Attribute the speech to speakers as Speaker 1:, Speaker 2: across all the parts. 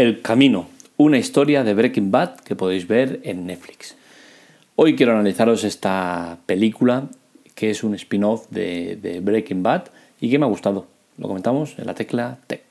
Speaker 1: El Camino, una historia de Breaking Bad que podéis ver en Netflix. Hoy quiero analizaros esta película que es un spin-off de, Breaking Bad y que me ha gustado. Lo comentamos en la tecla Tech.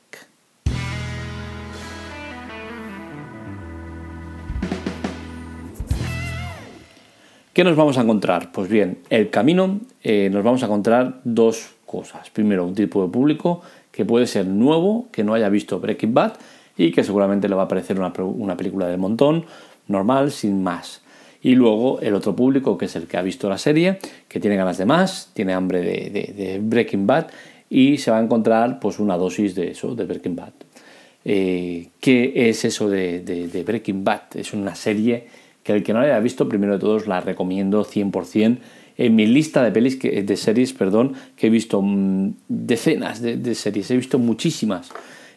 Speaker 1: ¿Qué nos vamos a encontrar? Pues bien, el camino eh, nos vamos a encontrar dos cosas. Primero, un tipo de público que puede ser nuevo, que no haya visto Breaking Bad y que seguramente le va a parecer una, película del montón, normal, sin más. Y luego el otro público, que es el que ha visto la serie, que tiene ganas de más, tiene hambre de, Breaking Bad y se va a encontrar pues una dosis de eso, de Breaking Bad. Eh, ¿Qué es eso de, Breaking Bad? Es una serie que el que no la haya visto, primero de todos la recomiendo 100%. En mi lista de pelis de series, perdón, que he visto mm, decenas de series, he visto muchísimas.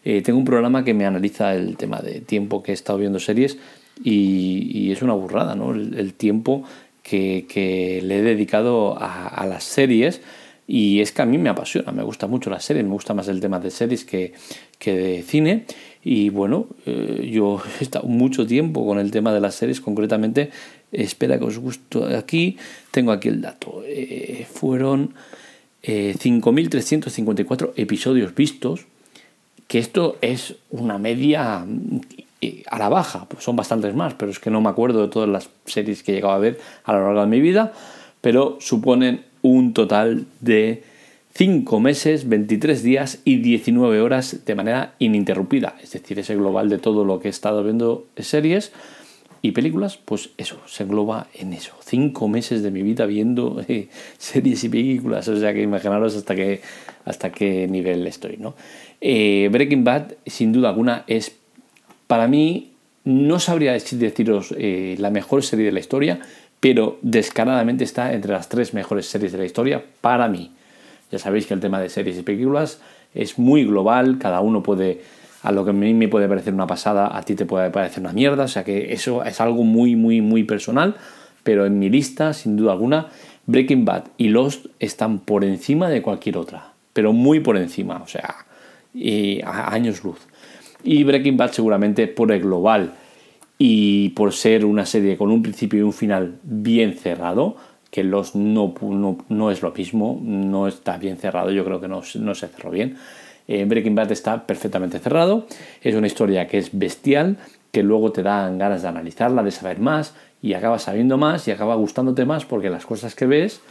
Speaker 1: Eh, tengo un programa que me analiza el tema de tiempo que he estado viendo series y, es una burrada, ¿no? El, tiempo que, le he dedicado a, las series y es que a mí me apasiona, me gusta mucho las series, me gusta más el tema de series que, de cine y bueno, eh, yo he estado mucho tiempo con el tema de las series, concretamente, espera que os guste aquí, tengo aquí el dato, eh, fueron 5.354 episodios vistos, que esto es una media eh, a la baja, pues son bastantes más, pero es que no me acuerdo de todas las series que he llegado a ver a lo largo de mi vida, pero suponen un total de 5 meses, 23 días y 19 horas de manera ininterrumpida, es decir, ese global de todo lo que he estado viendo series y películas, pues eso, se engloba en eso. Cinco meses de mi vida viendo eh, series y películas, o sea que imaginaros hasta qué, hasta qué nivel estoy, ¿no? Eh, Breaking Bad, sin duda alguna, es para mí, no sabría deciros eh, la mejor serie de la historia, pero descaradamente está entre las tres mejores series de la historia para mí. Ya sabéis que el tema de series y películas es muy global, cada uno puede a lo que a mí me puede parecer una pasada, a ti te puede parecer una mierda, o sea que eso es algo muy, muy, muy personal, pero en mi lista, sin duda alguna, Breaking Bad y Lost están por encima de cualquier otra, pero muy por encima, o sea, a años luz. Y Breaking Bad seguramente por el global y por ser una serie con un principio y un final bien cerrado, que Lost no, no, es lo mismo, no está bien cerrado, yo creo que no, no se cerró bien. Eh, Breaking Bad está perfectamente cerrado, es una historia que es bestial, que luego te dan ganas de analizarla, de saber más, y acabas sabiendo más y acaba gustándote más porque las cosas que ves,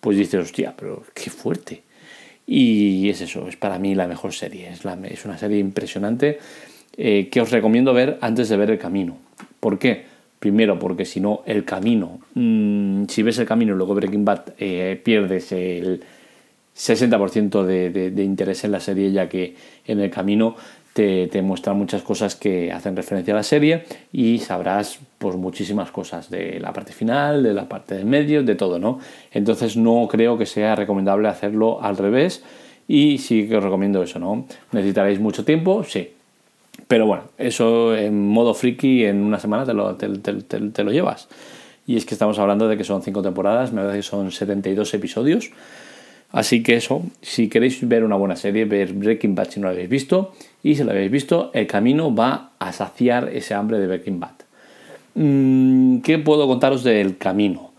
Speaker 1: pues dices, hostia, pero qué fuerte. Y es eso, es para mí la mejor serie, es, es una serie impresionante eh, que os recomiendo ver antes de ver El Camino. ¿Por qué? Primero, porque si no, El Camino, mm, si ves El Camino y luego Breaking Bad, eh, pierdes el 60% de, interés en la serie, ya que en el camino te, te muestra muchas cosas que hacen referencia a la serie y sabrás pues muchísimas cosas de la parte final, de la parte del medio, de todo, ¿no? Entonces no creo que sea recomendable hacerlo al revés y sí que os recomiendo eso, ¿no? ¿Necesitaréis mucho tiempo? Sí. Pero bueno, eso en modo friki en una semana te lo, te lo llevas. Y es que estamos hablando de que son cinco temporadas, me parece que son 72 episodios. Así que eso, si queréis ver una buena serie, ver Breaking Bad si no lo habéis visto, y si lo habéis visto, el camino va a saciar ese hambre de Breaking Bad. Mm, ¿Qué puedo contaros del camino?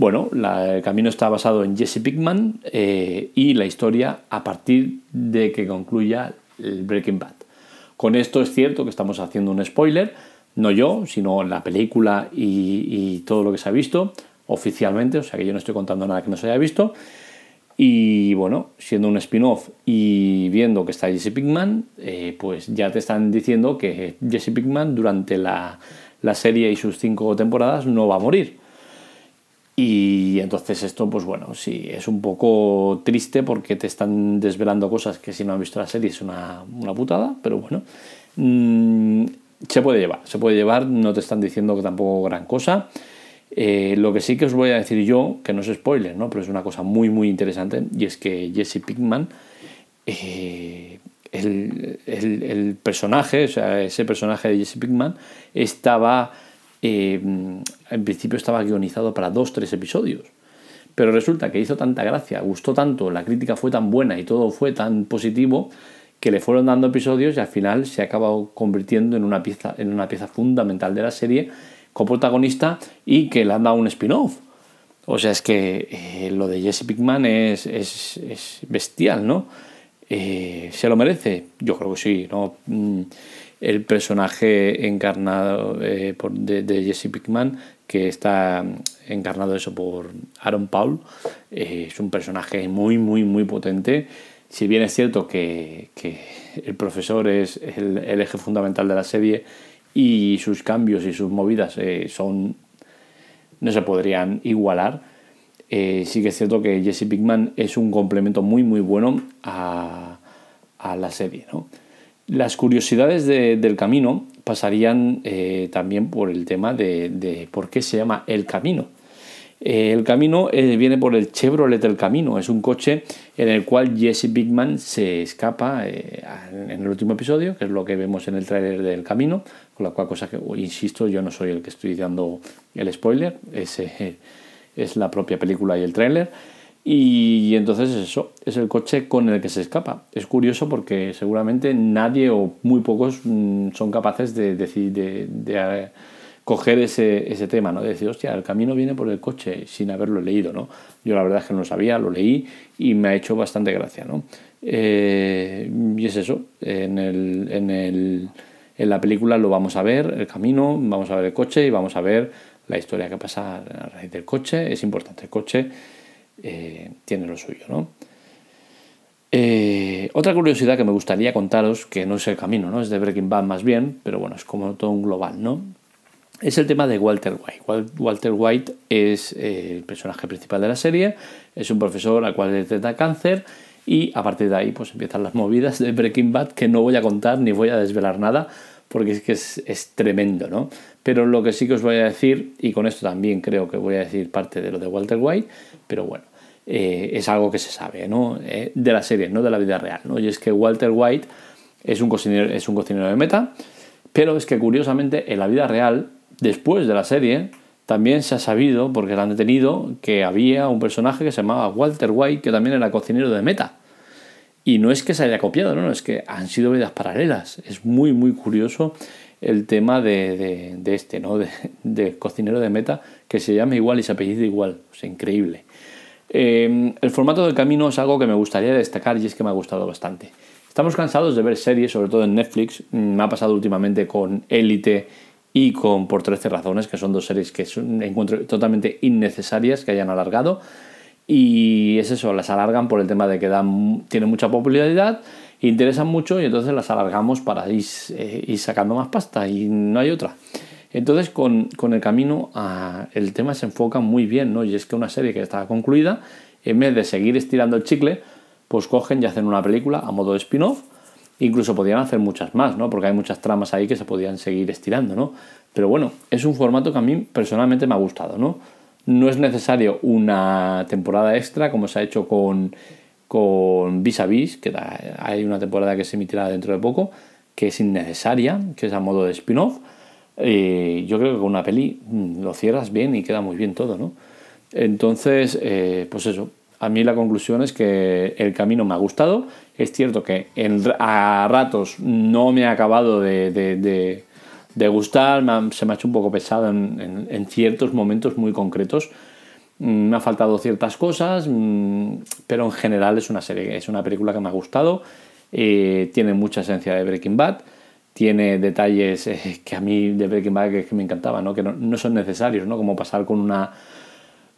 Speaker 1: Bueno, el camino está basado en Jesse Pickman eh, y la historia a partir de que concluya el Breaking Bad. Con esto es cierto que estamos haciendo un spoiler, no yo, sino la película y, todo lo que se ha visto oficialmente, o sea que yo no estoy contando nada que no se haya visto. Y bueno, siendo un spin-off y viendo que está Jesse Pinkman, eh, pues ya te están diciendo que Jesse Pinkman durante la, serie y sus cinco temporadas no va a morir. Y entonces esto, pues bueno, sí, es un poco triste porque te están desvelando cosas que si no han visto la serie es una, putada, pero bueno, mm, se puede llevar, se puede llevar, no te están diciendo que tampoco gran cosa. Eh, lo que sí que os voy a decir yo, que no es spoiler, ¿no? pero es una cosa muy muy interesante, y es que Jesse Pinkman, eh, el, personaje, o sea, ese personaje de Jesse Pinkman, estaba, eh, en principio estaba guionizado para dos, tres episodios. Pero resulta que hizo tanta gracia, gustó tanto, la crítica fue tan buena y todo fue tan positivo que le fueron dando episodios y al final se ha acabado convirtiendo en una pieza, en una pieza fundamental de la serie, coprotagonista y que le han dado un spin-off. O sea, es que eh, lo de Jesse Pickman es, es, bestial, ¿no? Eh, ¿Se lo merece? Yo creo que sí, ¿no? Mm, el personaje encarnado eh, de, Jesse Pickman, que está encarnado eso por Aaron Paul, es un personaje muy, muy, muy potente. Si bien es cierto que, el profesor es el, el, eje fundamental de la serie y sus cambios y sus movidas son no se podrían igualar. Eh, sí que es cierto que Jesse Pinkman es un complemento muy muy bueno a, la serie. Las curiosidades del camino pasarían eh, también por el tema de, por qué se llama El Camino. Eh, el camino viene por el Chevrolet El Camino, es un coche en el cual Jesse Pinkman se escapa en el último episodio, que es lo que vemos en el tráiler del Camino, con la cual cosa que, insisto, yo no soy el que estoy dando el spoiler, ese es la propia película y el tráiler. Y entonces eso, es el coche con el que se escapa. Es curioso porque seguramente nadie o muy pocos mm, son capaces de, de, de, coger ese, ese, tema, ¿no? De decir, hostia, el camino viene por el coche sin haberlo leído, ¿no? Yo la verdad es que no lo sabía, lo leí y me ha hecho bastante gracia, ¿no? Eh, y es eso, en, el, en, el, en la película lo vamos a ver, el camino, vamos a ver el coche y vamos a ver la historia que pasa a raíz del coche. Es importante, el coche eh, tiene lo suyo, ¿no? Eh, otra curiosidad que me gustaría contaros, que no es el camino, ¿no? Es de Breaking Bad más bien, pero bueno, es como todo un global, ¿no? Es el tema de Walter White. Walter White es eh, el personaje principal de la serie, es un profesor al cual le trata cáncer y a partir de ahí pues empiezan las movidas de Breaking Bad que no voy a contar ni voy a desvelar nada porque es que es, tremendo, ¿no? Pero lo que sí que os voy a decir, y con esto también creo que voy a decir parte de lo de Walter White, pero bueno, eh, es algo que se sabe, ¿no? Eh, de la serie, no de la vida real, ¿no? Y es que Walter White es un cocinero, es un cocinero de meta, pero es que curiosamente en la vida real, después de la serie, también se ha sabido, porque lo han detenido, que había un personaje que se llamaba Walter White, que también era cocinero de meta. Y no es que se haya copiado, no, es que han sido vidas paralelas. Es muy, muy curioso el tema de, este, ¿no? De, cocinero de meta, que se llama igual y se apellida igual. Es increíble. Em, el formato del camino es algo que me gustaría destacar y es que me ha gustado bastante. Estamos cansados de ver series, sobre todo en Netflix. Me ha pasado últimamente con Élite y con Por 13 razones, que son dos series que encuentro totalmente innecesarias que hayan alargado. Y es eso, las alargan por el tema de que dan, tienen mucha popularidad, interesan mucho y entonces las alargamos para ir, eh, sacando más pasta y no hay otra. Entonces con, el camino el tema se enfoca muy bien, ¿no? Y es que una serie que estaba concluida, en vez de seguir estirando el chicle, pues cogen y hacen una película a modo de spin-off. Incluso podían hacer muchas más, ¿no? Porque hay muchas tramas ahí que se podían seguir estirando, ¿no? Pero bueno, es un formato que a mí personalmente me ha gustado, ¿no? No es necesario una temporada extra como se ha hecho con, con Vis a Vis, que hay una temporada que se emitirá dentro de poco, que es innecesaria, que es a modo de spin-off. Eh, yo creo que con una peli mm, lo cierras bien y queda muy bien todo, ¿no? Entonces, eh, pues eso, a mí la conclusión es que el camino me ha gustado. Es cierto que a ratos no me ha acabado de, de gustar, se me ha hecho un poco pesado en, ciertos momentos muy concretos. Mm, me ha faltado ciertas cosas, mm, pero en general es una serie, es una película que me ha gustado. Eh, tiene mucha esencia de Breaking Bad, tiene detalles eh, que a mí de Breaking Bad que, me encantaban, ¿no? que no, son necesarios, ¿no? como pasar con una,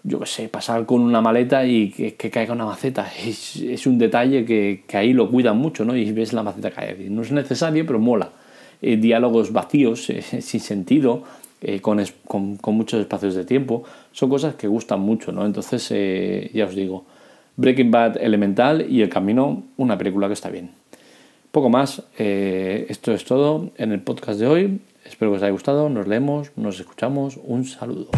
Speaker 1: yo qué sé, pasar con una maleta y que, caiga una maceta. Es, un detalle que, que, ahí lo cuidan mucho, ¿no? Y ves la maceta caer. No es necesario, pero mola. Eh, diálogos vacíos, eh, sin sentido, eh, con, con, muchos espacios de tiempo, son cosas que gustan mucho, ¿no? Entonces, ya os digo, Breaking Bad elemental y El Camino, una película que está bien. Poco más, esto es todo en el podcast de hoy. Espero que os haya gustado, nos leemos, nos escuchamos, un saludo.